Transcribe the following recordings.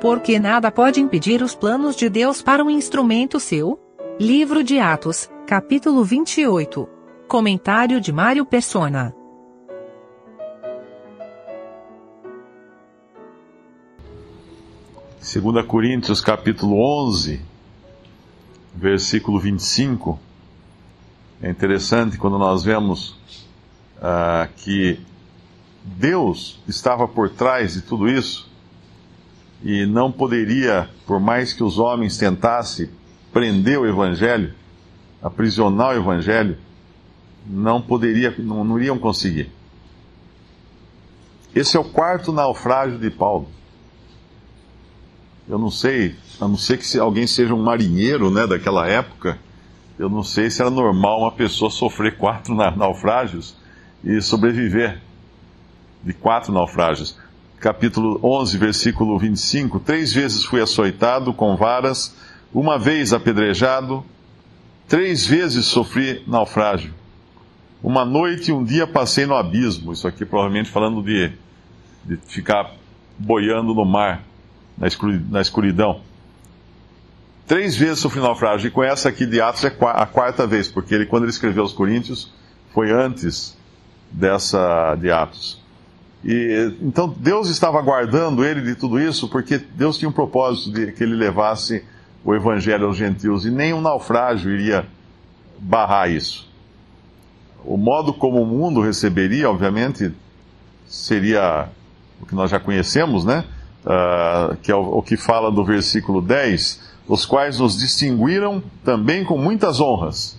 Porque nada pode impedir os planos de Deus para um instrumento seu? Livro de Atos, capítulo 28. Comentário de Mário Persona. Segunda Coríntios capítulo 11, versículo 25. É interessante quando nós vemos ah, que Deus estava por trás de tudo isso e não poderia, por mais que os homens tentassem prender o Evangelho, aprisionar o Evangelho, não poderia, não, não iriam conseguir. Esse é o quarto naufrágio de Paulo. Eu não sei, a não ser que alguém seja um marinheiro né, daquela época, eu não sei se era normal uma pessoa sofrer quatro naufrágios e sobreviver de quatro naufrágios capítulo 11, versículo 25: Três vezes fui açoitado com varas, uma vez apedrejado, três vezes sofri naufrágio. Uma noite e um dia passei no abismo. Isso aqui provavelmente falando de, de ficar boiando no mar, na escuridão. Três vezes sofri naufrágio. E com essa aqui de Atos é a quarta vez, porque ele, quando ele escreveu aos Coríntios, foi antes dessa de Atos. E, então Deus estava guardando ele de tudo isso porque Deus tinha um propósito de que ele levasse o evangelho aos gentios e nenhum naufrágio iria barrar isso. O modo como o mundo receberia, obviamente, seria o que nós já conhecemos, né? Uh, que é o, o que fala do versículo 10, os quais nos distinguiram também com muitas honras.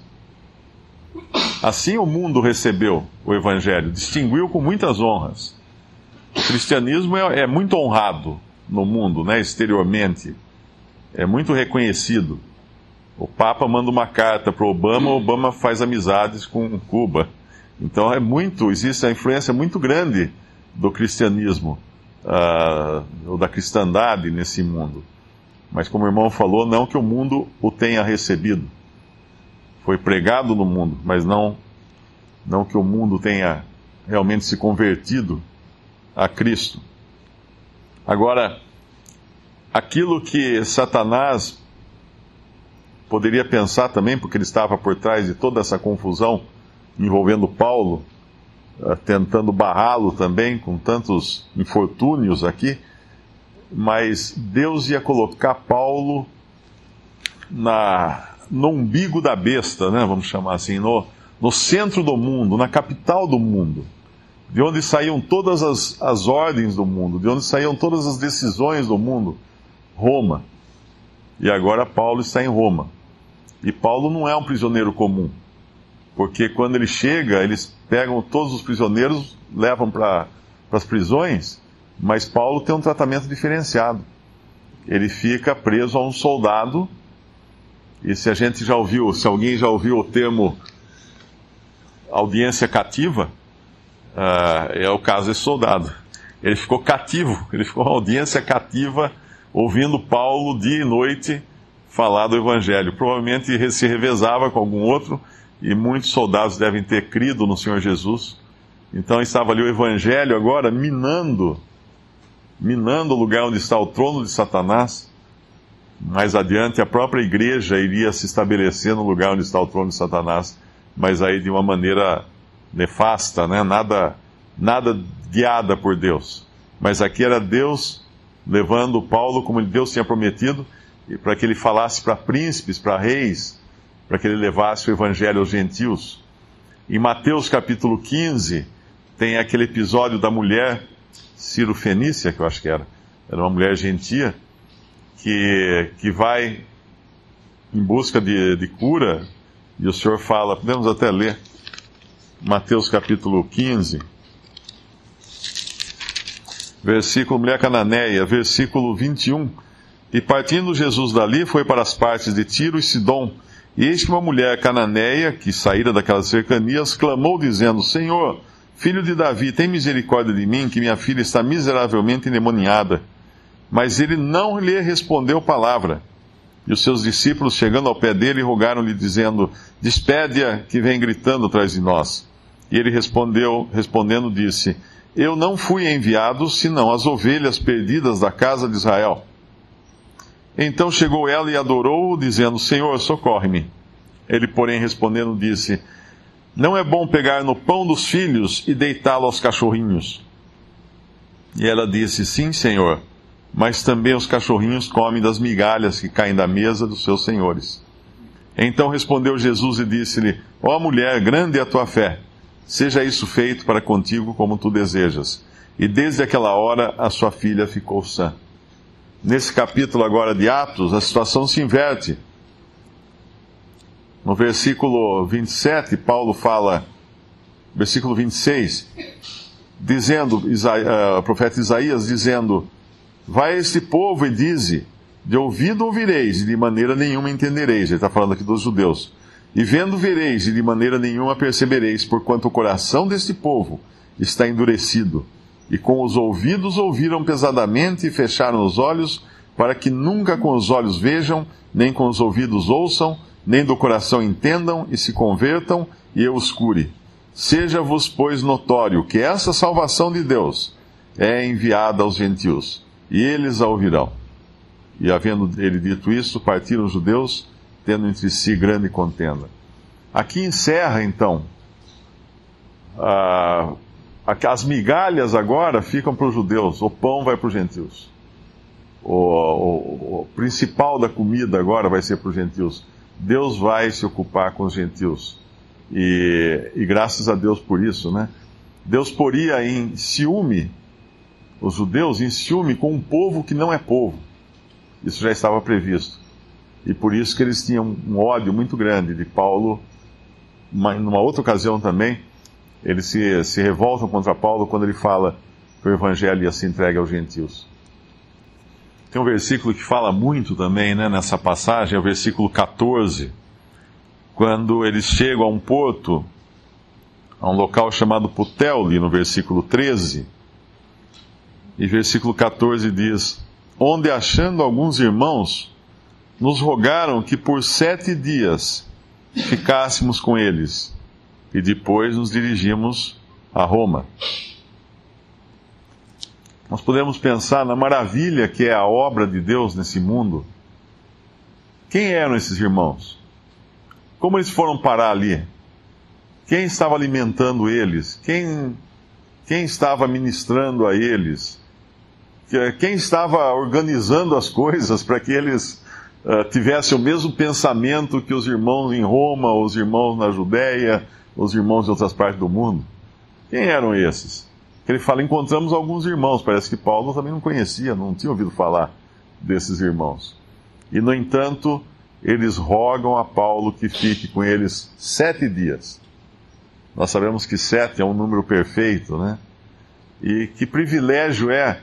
Assim o mundo recebeu o Evangelho, distinguiu com muitas honras. O cristianismo é, é muito honrado no mundo, né, exteriormente. É muito reconhecido. O Papa manda uma carta para Obama, Obama faz amizades com Cuba. Então é muito, existe a influência muito grande do cristianismo, uh, ou da cristandade nesse mundo. Mas como o irmão falou, não que o mundo o tenha recebido. Foi pregado no mundo, mas não, não que o mundo tenha realmente se convertido a Cristo. Agora, aquilo que Satanás poderia pensar também, porque ele estava por trás de toda essa confusão envolvendo Paulo, eh, tentando barrá-lo também, com tantos infortúnios aqui, mas Deus ia colocar Paulo na, no umbigo da besta, né, vamos chamar assim, no, no centro do mundo, na capital do mundo de onde saíam todas as, as ordens do mundo, de onde saíam todas as decisões do mundo, Roma. E agora Paulo está em Roma. E Paulo não é um prisioneiro comum, porque quando ele chega, eles pegam todos os prisioneiros, levam para as prisões, mas Paulo tem um tratamento diferenciado. Ele fica preso a um soldado, e se a gente já ouviu, se alguém já ouviu o termo audiência cativa, uh, é o caso desse soldado. Ele ficou cativo, ele ficou uma audiência cativa, ouvindo Paulo dia e noite falar do Evangelho. Provavelmente se revezava com algum outro, e muitos soldados devem ter crido no Senhor Jesus. Então estava ali o Evangelho agora minando, minando o lugar onde está o trono de Satanás. Mais adiante, a própria igreja iria se estabelecer no lugar onde está o trono de Satanás, mas aí de uma maneira nefasta, né? nada, nada guiada por Deus. Mas aqui era Deus levando Paulo como Deus tinha prometido, para que ele falasse para príncipes, para reis, para que ele levasse o evangelho aos gentios. Em Mateus capítulo 15, tem aquele episódio da mulher Ciro Fenícia, que eu acho que era, era uma mulher gentia, que, que vai em busca de, de cura, e o Senhor fala, podemos até ler, Mateus capítulo 15, versículo, mulher cananeia, versículo 21. E partindo Jesus dali, foi para as partes de Tiro e Sidom. E eis que uma mulher cananeia, que saíra daquelas cercanias, clamou dizendo, Senhor, filho de Davi, tem misericórdia de mim, que minha filha está miseravelmente endemoniada. Mas ele não lhe respondeu palavra. E os seus discípulos, chegando ao pé dele, rogaram-lhe, dizendo, Despede-a, que vem gritando atrás de nós. E ele respondeu, respondendo, disse: Eu não fui enviado senão as ovelhas perdidas da casa de Israel. Então chegou ela e adorou-o, dizendo: Senhor, socorre-me. Ele, porém, respondendo, disse: Não é bom pegar no pão dos filhos e deitá-lo aos cachorrinhos. E ela disse: Sim, senhor, mas também os cachorrinhos comem das migalhas que caem da mesa dos seus senhores. Então respondeu Jesus e disse-lhe: Ó mulher, grande é a tua fé, seja isso feito para contigo como tu desejas. E desde aquela hora a sua filha ficou sã. Nesse capítulo agora de Atos, a situação se inverte. No versículo 27, Paulo fala, versículo 26, dizendo, uh, o profeta Isaías dizendo: Vai a este povo e dize: De ouvido ouvireis, e de maneira nenhuma entendereis. Ele está falando aqui dos judeus. E vendo vereis, e de maneira nenhuma percebereis, porquanto o coração deste povo está endurecido. E com os ouvidos ouviram pesadamente e fecharam os olhos, para que nunca com os olhos vejam, nem com os ouvidos ouçam, nem do coração entendam e se convertam, e eu os cure. Seja-vos, pois, notório que essa salvação de Deus é enviada aos gentios, e eles a ouvirão. E havendo ele dito isso, partiram os judeus, tendo entre si grande contenda. Aqui encerra, então, a, as migalhas agora ficam para os judeus, o pão vai para os gentios. O, o, o principal da comida agora vai ser para os gentios. Deus vai se ocupar com os gentios. E, e graças a Deus por isso, né? Deus poria em ciúme os judeus em ciúme com um povo que não é povo. Isso já estava previsto. E por isso que eles tinham um ódio muito grande de Paulo. Uma, numa outra ocasião também, eles se, se revoltam contra Paulo quando ele fala que o evangelho ia se entregue aos gentios. Tem um versículo que fala muito também né, nessa passagem, é o versículo 14 quando eles chegam a um porto, a um local chamado Puteoli, no versículo 13, e versículo 14 diz: Onde achando alguns irmãos, nos rogaram que por sete dias ficássemos com eles, e depois nos dirigimos a Roma. Nós podemos pensar na maravilha que é a obra de Deus nesse mundo. Quem eram esses irmãos? Como eles foram parar ali? Quem estava alimentando eles? Quem, quem estava ministrando a eles? Quem estava organizando as coisas para que eles uh, tivessem o mesmo pensamento que os irmãos em Roma, os irmãos na Judéia, os irmãos de outras partes do mundo? Quem eram esses? Ele fala: encontramos alguns irmãos. Parece que Paulo também não conhecia, não tinha ouvido falar desses irmãos. E, no entanto, eles rogam a Paulo que fique com eles sete dias. Nós sabemos que sete é um número perfeito, né? E que privilégio é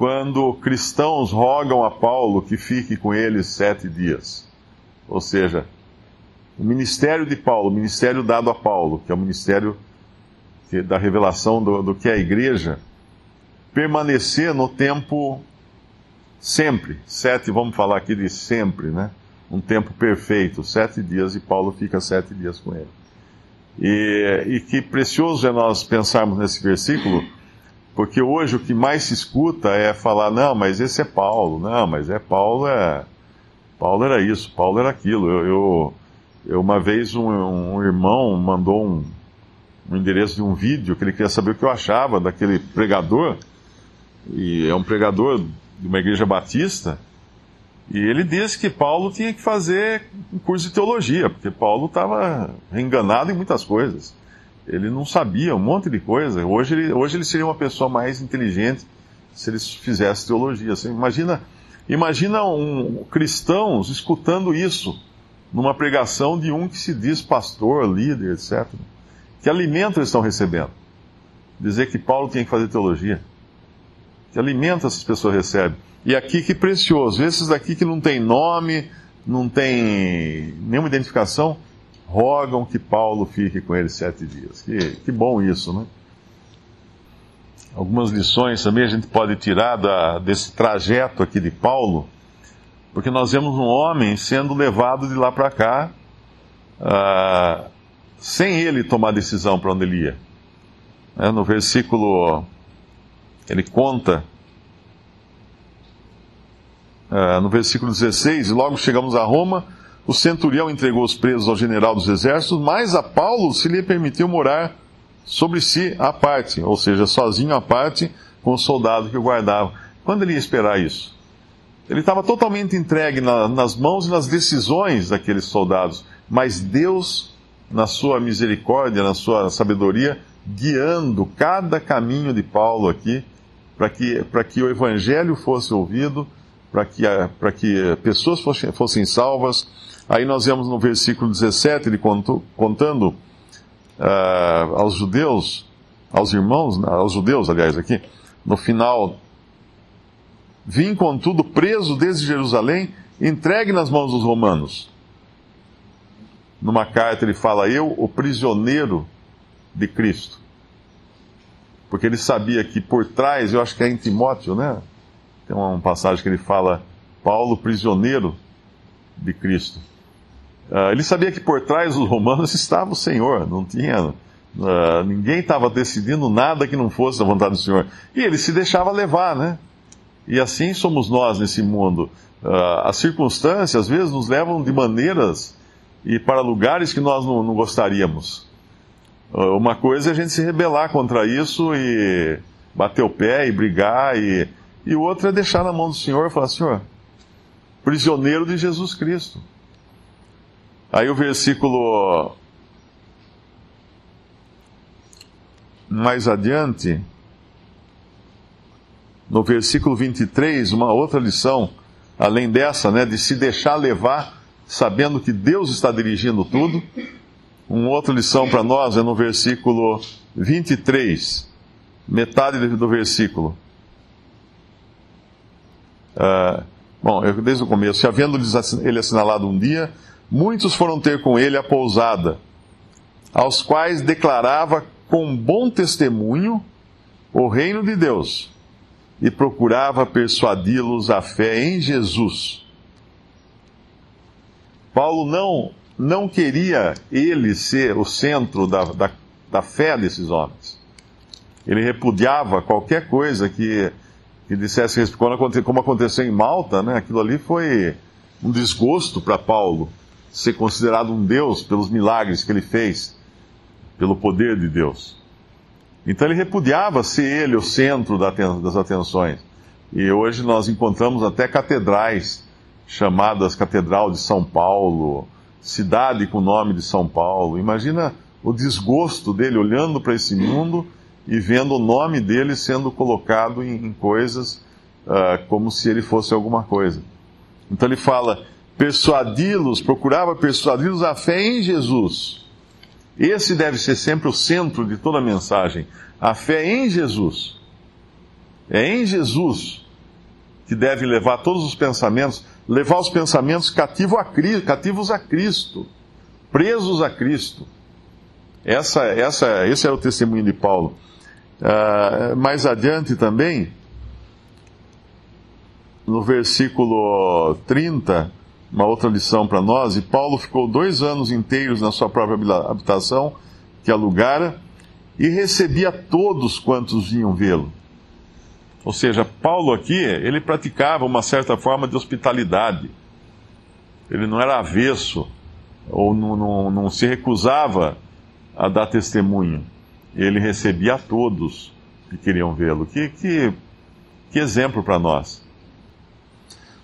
quando cristãos rogam a Paulo que fique com eles sete dias. Ou seja, o ministério de Paulo, o ministério dado a Paulo, que é o ministério da revelação do, do que é a igreja, permanecer no tempo sempre. Sete, vamos falar aqui de sempre, né? um tempo perfeito, sete dias, e Paulo fica sete dias com ele. E, e que precioso é nós pensarmos nesse versículo, porque hoje o que mais se escuta é falar, não, mas esse é Paulo, não, mas é Paulo, é. Paulo era isso, Paulo era aquilo. Eu, eu, eu uma vez um, um, irmão mandou um, um endereço de um vídeo que ele queria saber o que eu achava daquele pregador, e é um pregador de uma igreja batista, e ele disse que Paulo tinha que fazer um curso de teologia, porque Paulo estava enganado em muitas coisas. Ele não sabia um monte de coisa. Hoje ele, hoje ele seria uma pessoa mais inteligente se ele fizesse teologia. Você imagina, imagina um, cristãos escutando isso numa pregação de um que se diz pastor, líder, etc. Que alimento eles estão recebendo? Dizer que Paulo tinha que fazer teologia. Que alimento essas pessoas recebem? E aqui que precioso, esses daqui que não tem nome, não tem nenhuma identificação, rogam que Paulo fique com eles sete dias. Que, que bom isso, né? Algumas lições também a gente pode tirar da, desse trajeto aqui de Paulo, porque nós vemos um homem sendo levado de lá para cá, uh, sem ele tomar decisão para onde ele ia. É, no versículo, ele conta uh, no versículo 16: Logo chegamos a Roma, o centurião entregou os presos ao general dos exércitos, mas a Paulo se lhe permitiu morar sobre si à parte, ou seja, sozinho à parte, com o soldado que o guardava. Quando ele ia esperar isso? Ele estava totalmente entregue na, nas mãos e nas decisões daqueles soldados, mas Deus, na sua misericórdia, na sua sabedoria, guiando cada caminho de Paulo aqui, para que, que o evangelho fosse ouvido, para que, que pessoas fossem, fossem salvas. Aí nós vemos no versículo 17, ele contou, contando uh, aos judeus, aos irmãos, aos judeus, aliás, aqui, no final Vim, contudo, preso desde Jerusalém, entregue nas mãos dos romanos. Numa carta ele fala: Eu, o prisioneiro de Cristo. Porque ele sabia que por trás, eu acho que é em Timóteo, né? Tem uma passagem que ele fala: Paulo, prisioneiro de Cristo. Uh, ele sabia que por trás dos romanos estava o Senhor, não tinha. Uh, ninguém estava decidindo nada que não fosse a vontade do Senhor. E ele se deixava levar, né? E assim somos nós nesse mundo. Uh, as circunstâncias, às vezes, nos levam de maneiras e para lugares que nós não, não gostaríamos. Uma coisa é a gente se rebelar contra isso e bater o pé e brigar, e, e outra é deixar na mão do Senhor e falar: Senhor, prisioneiro de Jesus Cristo. Aí o versículo mais adiante no versículo 23, uma outra lição, além dessa, né, de se deixar levar, sabendo que Deus está dirigindo tudo. Uma outra lição para nós é no versículo 23, metade do versículo. Uh, bom, desde o começo, havendo ele assinalado um dia, muitos foram ter com ele a pousada, aos quais declarava com bom testemunho o reino de Deus e procurava persuadi-los à fé em Jesus. Paulo não, não queria ele ser o centro da, da, da fé desses homens. Ele repudiava qualquer coisa que, que dissesse, como aconteceu em Malta, né, aquilo ali foi um desgosto para Paulo ser considerado um Deus pelos milagres que ele fez, pelo poder de Deus. Então ele repudiava ser ele o centro das atenções. E hoje nós encontramos até catedrais chamadas Catedral de São Paulo, cidade com o nome de São Paulo. Imagina o desgosto dele olhando para esse mundo e vendo o nome dele sendo colocado em, em coisas uh, como se ele fosse alguma coisa. Então ele fala: persuadi-los, procurava persuadi-los a fé em Jesus esse deve ser sempre o centro de toda a mensagem. A fé em Jesus. É em Jesus que deve levar todos os pensamentos, levar os pensamentos cativo a, cativos a Cristo, presos a Cristo. Essa, essa, esse é o testemunho de Paulo. Uh, mais adiante também, no versículo 30, uma outra lição para nós, e Paulo ficou dois anos inteiros na sua própria habitação, que alugara, e recebia todos quantos vinham vê-lo. Ou seja, Paulo aqui, ele praticava uma certa forma de hospitalidade. Ele não era avesso, ou não, não, não se recusava a dar testemunho. Ele recebia a todos que queriam vê-lo. Que, que, que exemplo para nós.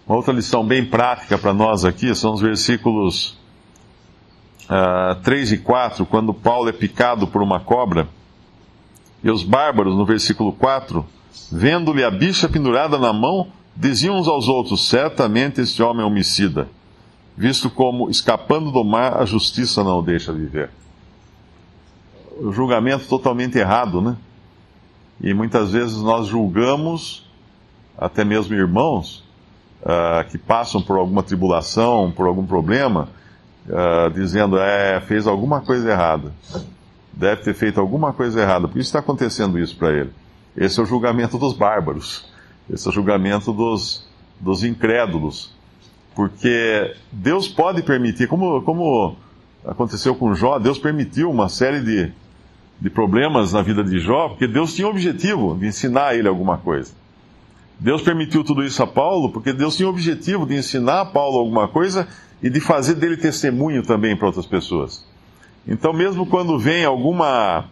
Uma outra lição bem prática para nós aqui são os versículos uh, ah, 3 e 4, quando Paulo é picado por uma cobra. E os bárbaros, no versículo 4, vendo-lhe a bicha pendurada na mão, diziam uns aos outros: Certamente este homem é homicida, visto como, escapando do mar, a justiça não o deixa viver. Julgamento totalmente errado, né? E muitas vezes nós julgamos, até mesmo irmãos, uh, que passam por alguma tribulação, por algum problema, uh, dizendo, é, fez alguma coisa errada. Deve ter feito alguma coisa errada. Por que está acontecendo isso para ele? Esse é o julgamento dos bárbaros. Esse é o julgamento dos, dos incrédulos. Porque Deus pode permitir, como, como aconteceu com Jó, Deus permitiu uma série de, de problemas na vida de Jó, porque Deus tinha o objetivo de ensinar a ele alguma coisa. Deus permitiu tudo isso a Paulo porque Deus tinha o objetivo de ensinar a Paulo alguma coisa e de fazer dele testemunho também para outras pessoas. Então, mesmo quando vem alguma,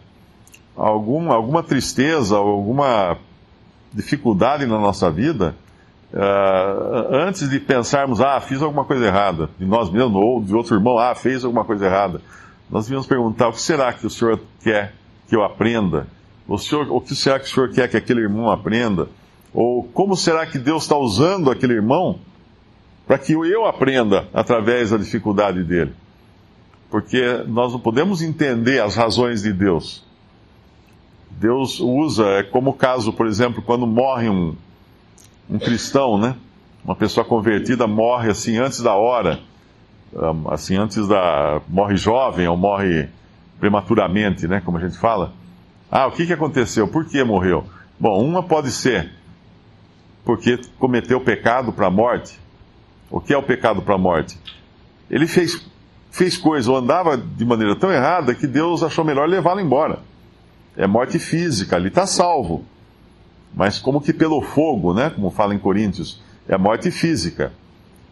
alguma, alguma tristeza, alguma dificuldade na nossa vida, uh, antes de pensarmos, ah, fiz alguma coisa errada, de nós mesmos ou de outro irmão, ah, fez alguma coisa errada, nós devíamos perguntar: o que será que o Senhor quer que eu aprenda? O, senhor, o que será que o Senhor quer que aquele irmão aprenda? Ou como será que Deus está usando aquele irmão para que eu aprenda através da dificuldade dele? Porque nós não podemos entender as razões de Deus. Deus usa, é como o caso, por exemplo, quando morre um, um cristão, né? Uma pessoa convertida morre assim antes da hora, assim antes da morre jovem ou morre prematuramente, né? Como a gente fala. Ah, o que, que aconteceu? Por que morreu? Bom, uma pode ser porque cometeu pecado para a morte. O que é o pecado para a morte? Ele fez, fez coisa ou andava de maneira tão errada que Deus achou melhor levá-lo embora. É morte física, ele está salvo. Mas como que pelo fogo, né? Como fala em Coríntios, é morte física.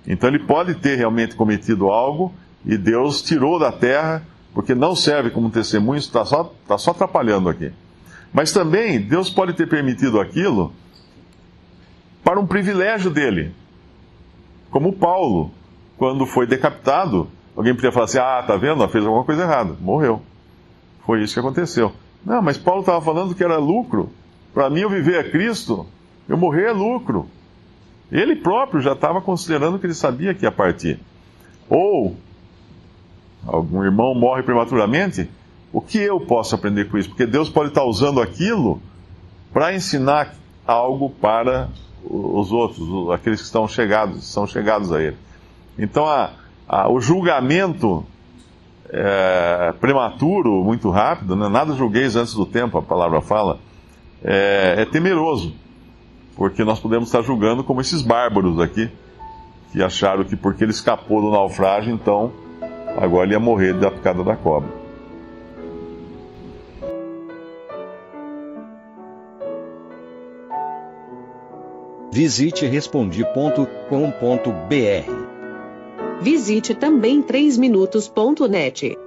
Então ele pode ter realmente cometido algo e Deus tirou da terra porque não serve como testemunho, está só, tá só atrapalhando aqui. Mas também Deus pode ter permitido aquilo para um privilégio dele. Como Paulo, quando foi decapitado, alguém podia falar assim: ah, tá vendo? Fez alguma coisa errada, morreu. Foi isso que aconteceu. Não, mas Paulo estava falando que era lucro. Para mim, eu viver é Cristo, eu morrer é lucro. Ele próprio já estava considerando que ele sabia que ia partir. Ou algum irmão morre prematuramente, o que eu posso aprender com isso? Porque Deus pode estar usando aquilo para ensinar algo para os outros, aqueles que estão chegados, são chegados a Ele. Então, a, a, o julgamento é, prematuro, muito rápido, né? nada julgueis antes do tempo, a palavra fala, é, é temeroso, porque nós podemos estar julgando como esses bárbaros aqui, que acharam que porque ele escapou do naufrágio, então agora ele ia morrer da picada da cobra. Visite respondi.com.br. Visite também 3minutos.net.